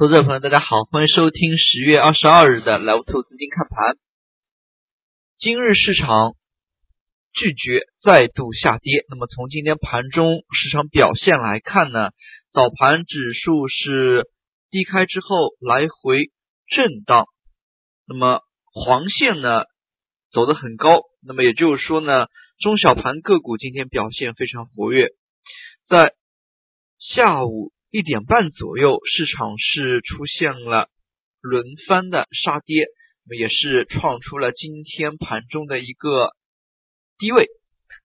投资者朋友，大家好，欢迎收听十月二十二日的莱芜投资金看盘。今日市场拒绝再度下跌。那么从今天盘中市场表现来看呢，早盘指数是低开之后来回震荡，那么黄线呢走得很高。那么也就是说呢，中小盘个股今天表现非常活跃，在下午。一点半左右，市场是出现了轮番的杀跌，也是创出了今天盘中的一个低位。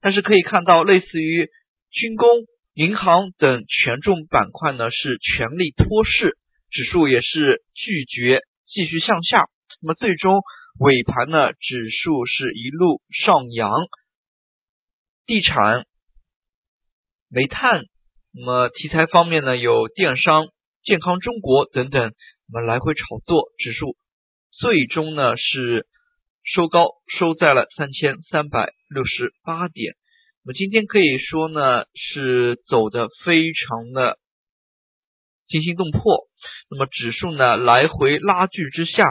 但是可以看到，类似于军工、银行等权重板块呢，是全力托市，指数也是拒绝继续向下。那么最终尾盘呢，指数是一路上扬，地产、煤炭。那么题材方面呢，有电商、健康中国等等，那么来回炒作，指数最终呢是收高，收在了三千三百六十八点。那么今天可以说呢是走的非常的惊心动魄。那么指数呢来回拉锯之下，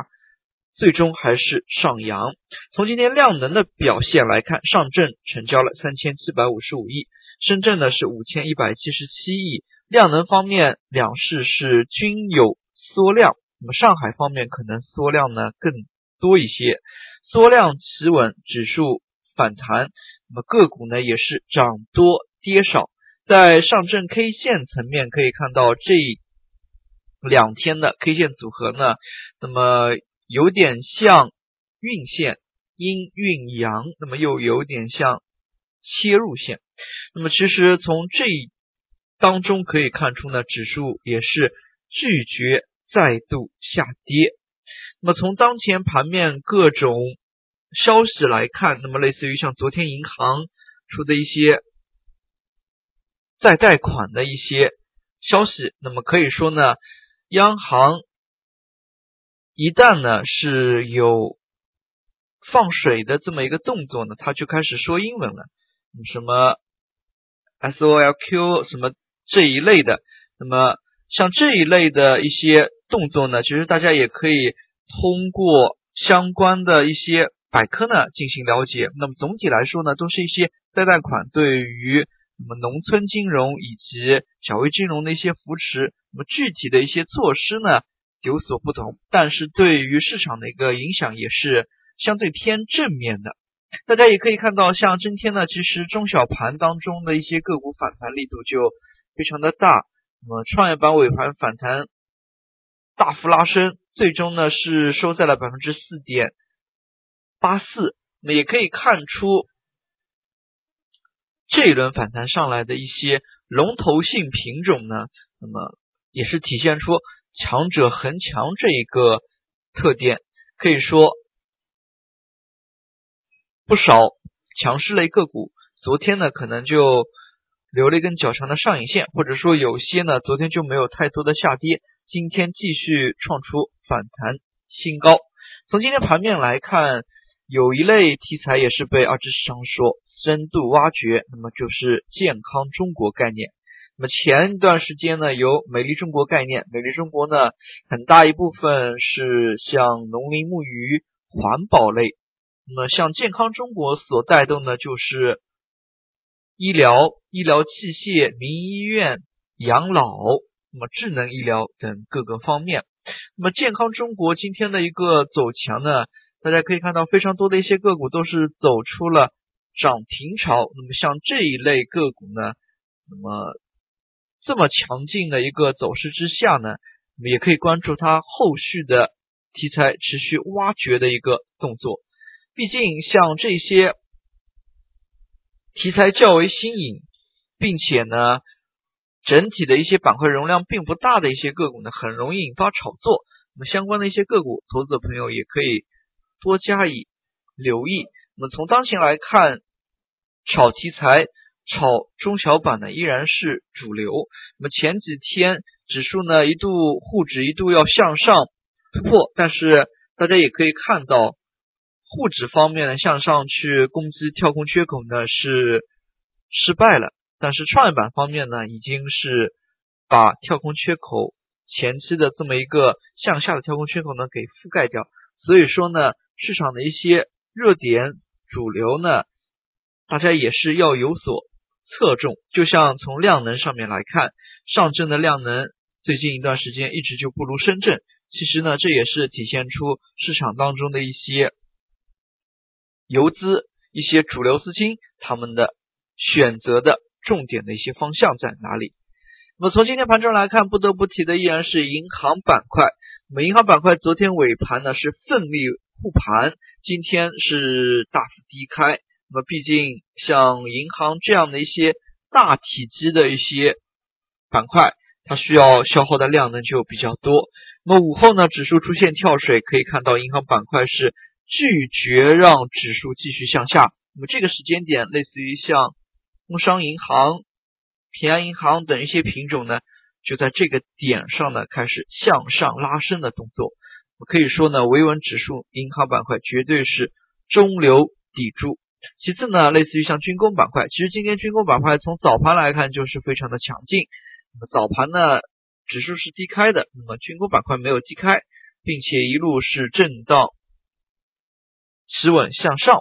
最终还是上扬。从今天量能的表现来看，上证成交了三千七百五十五亿。深圳呢是五千一百七十七亿，量能方面两市是均有缩量，那么上海方面可能缩量呢更多一些，缩量企稳，指数反弹，那么个股呢也是涨多跌少，在上证 K 线层面可以看到这两天的 K 线组合呢，那么有点像运线阴运阳，那么又有点像切入线。那么其实从这当中可以看出呢，指数也是拒绝再度下跌。那么从当前盘面各种消息来看，那么类似于像昨天银行出的一些再贷款的一些消息，那么可以说呢，央行一旦呢是有放水的这么一个动作呢，它就开始说英文了，什么？S O L Q 什么这一类的，那么像这一类的一些动作呢，其实大家也可以通过相关的一些百科呢进行了解。那么总体来说呢，都是一些再贷款对于那么农村金融以及小微金融的一些扶持。那么具体的一些措施呢有所不同，但是对于市场的一个影响也是相对偏正面的。大家也可以看到，像今天呢，其实中小盘当中的一些个股反弹力度就非常的大。那么创业板尾盘反弹大幅拉升，最终呢是收在了百分之四点八四。那也可以看出，这一轮反弹上来的一些龙头性品种呢，那么也是体现出强者恒强这一个特点，可以说。不少强势类个股，昨天呢可能就留了一根较长的上影线，或者说有些呢昨天就没有太多的下跌，今天继续创出反弹新高。从今天盘面来看，有一类题材也是被二级市场所深度挖掘，那么就是健康中国概念。那么前一段时间呢，有美丽中国概念，美丽中国呢很大一部分是像农林牧渔环保类。那么，像健康中国所带动的，就是医疗、医疗器械、民营医院、养老，那么智能医疗等各个方面。那么，健康中国今天的一个走强呢，大家可以看到非常多的一些个股都是走出了涨停潮。那么，像这一类个股呢，那么这么强劲的一个走势之下呢，我们也可以关注它后续的题材持续挖掘的一个动作。毕竟，像这些题材较为新颖，并且呢，整体的一些板块容量并不大的一些个股呢，很容易引发炒作。那么相关的一些个股，投资者朋友也可以多加以留意。那么从当前来看，炒题材、炒中小板呢，依然是主流。那么前几天指数呢，一度沪指一度要向上突破，但是大家也可以看到。沪指方面呢，向上去攻击跳空缺口呢是失败了，但是创业板方面呢，已经是把跳空缺口前期的这么一个向下的跳空缺口呢给覆盖掉。所以说呢，市场的一些热点主流呢，大家也是要有所侧重。就像从量能上面来看，上证的量能最近一段时间一直就不如深圳。其实呢，这也是体现出市场当中的一些游资、一些主流资金他们的选择的重点的一些方向在哪里。那么从今天盘中来看，不得不提的依然是银行板块。那么银行板块昨天尾盘呢是奋力护盘，今天是大幅低开。那么毕竟像银行这样的一些大体积的一些板块，它需要消耗的量呢就比较多。那么午后呢，指数出现跳水，可以看到银行板块是拒绝让指数继续向下。那么这个时间点，类似于像工商银行。平安银行等一些品种呢，就在这个点上呢开始向上拉升的动作。可以说呢，维稳指数银行板块绝对是中流砥柱。其次呢，类似于像军工板块，其实今天军工板块从早盘来看就是非常的强劲。那么早盘呢，指数是低开的，那么军工板块没有低开，并且一路是震荡企稳向上。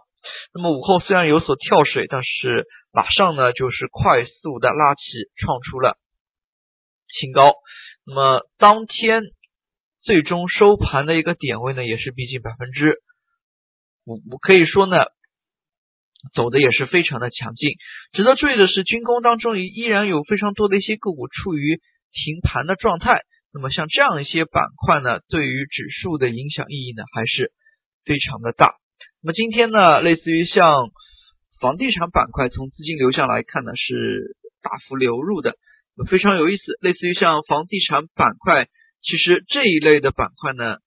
那么午后虽然有所跳水，但是马上呢就是快速的拉起，创出了新高。那么当天最终收盘的一个点位呢，也是逼近百分之五，可以说呢走的也是非常的强劲。值得注意的是，军工当中依然有非常多的一些个股处于停盘的状态。那么像这样一些板块呢，对于指数的影响意义呢，还是非常的大。那么今天呢，类似于像房地产板块，从资金流向来看呢，是大幅流入的，非常有意思。类似于像房地产板块，其实这一类的板块呢，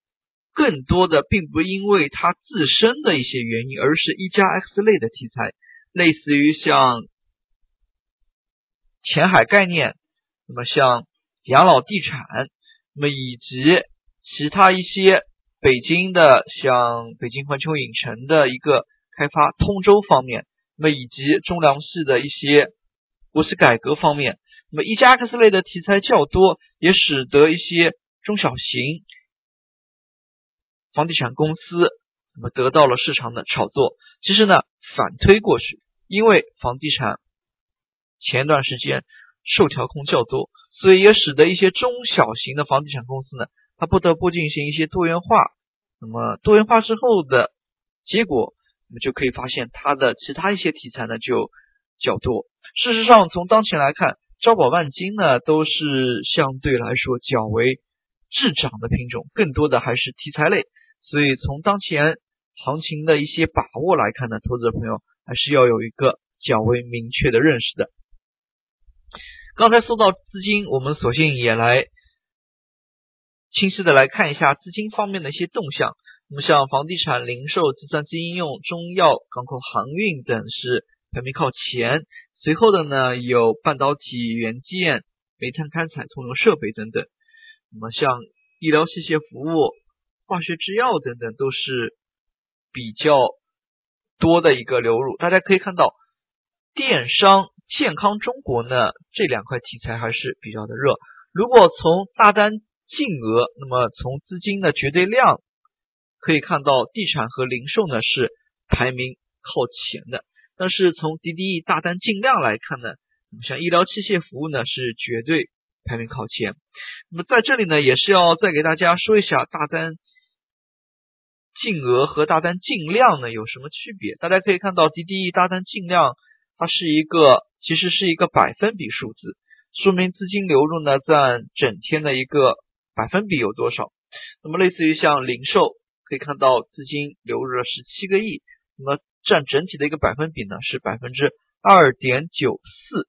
更多的并不因为它自身的一些原因，而是一加 X 类的题材，类似于像前海概念，那么像养老地产，那么以及其他一些。北京的像北京环球影城的一个开发，通州方面，那么以及中粮系的一些国企改革方面，那么一加 X 类的题材较多，也使得一些中小型房地产公司那么得到了市场的炒作。其实呢，反推过去，因为房地产前段时间受调控较多，所以也使得一些中小型的房地产公司呢。它不得不进行一些多元化，那么多元化之后的结果，我们就可以发现它的其他一些题材呢就较多。事实上，从当前来看，招宝万金呢都是相对来说较为滞涨的品种，更多的还是题材类。所以从当前行情的一些把握来看呢，投资者朋友还是要有一个较为明确的认识的。刚才说到资金，我们索性也来。清晰的来看一下资金方面的一些动向。那么像房地产、零售、计算机应用、中药、港口航运等是排名靠前。随后的呢有半导体、元件、煤炭开采、通用设备等等。那么像医疗器械服务、化学制药等等都是比较多的一个流入。大家可以看到，电商、健康中国呢这两块题材还是比较的热。如果从大单净额，那么从资金的绝对量可以看到，地产和零售呢是排名靠前的。但是从 DDE 大单净量来看呢，像医疗器械服务呢是绝对排名靠前。那么在这里呢，也是要再给大家说一下，大单净额和大单净量呢有什么区别？大家可以看到，DDE 大单净量它是一个，其实是一个百分比数字，说明资金流入呢占整天的一个。百分比有多少？那么类似于像零售，可以看到资金流入了十七个亿，那么占整体的一个百分比呢是百分之二点九四。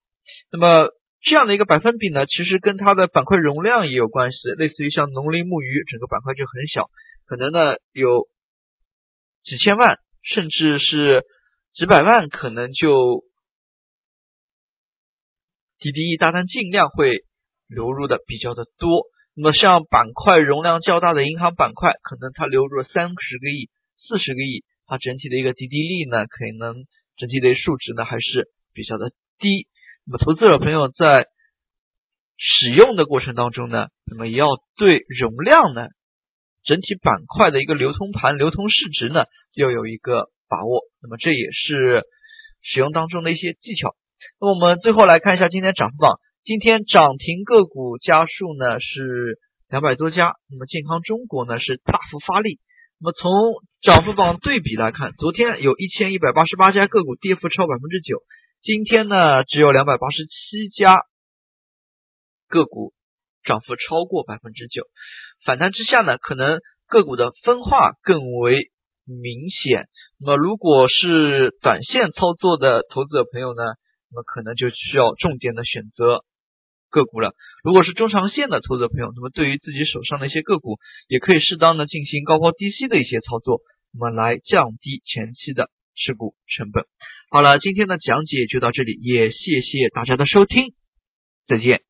那么这样的一个百分比呢，其实跟它的板块容量也有关系。类似于像农林牧渔，整个板块就很小，可能呢有几千万，甚至是几百万，可能就 TDE 大单净量会流入的比较的多。那么像板块容量较大的银行板块，可能它流入了三十个亿、四十个亿，它整体的一个滴滴率呢，可能整体的数值呢还是比较的低。那么投资者朋友在使用的过程当中呢，那么也要对容量呢，整体板块的一个流通盘、流通市值呢，要有一个把握。那么这也是使用当中的一些技巧。那么我们最后来看一下今天涨幅榜，今天涨停个股家数呢是两百多家，那么健康中国呢是大幅发力。那么从涨幅榜对比来看，昨天有一千一百八十八家个股跌幅超百分之九，今天呢只有两百八十七家。个股涨幅超过百分之九，反弹之下呢，可能个股的分化更为明显。那么，如果是短线操作的投资者朋友呢，那么可能就需要重点的选择个股了。如果是中长线的投资朋友，那么对于自己手上的一些个股，也可以适当的进行高抛低吸的一些操作，那么来降低前期的持股成本。好了，今天的讲解就到这里，也谢谢大家的收听，再见。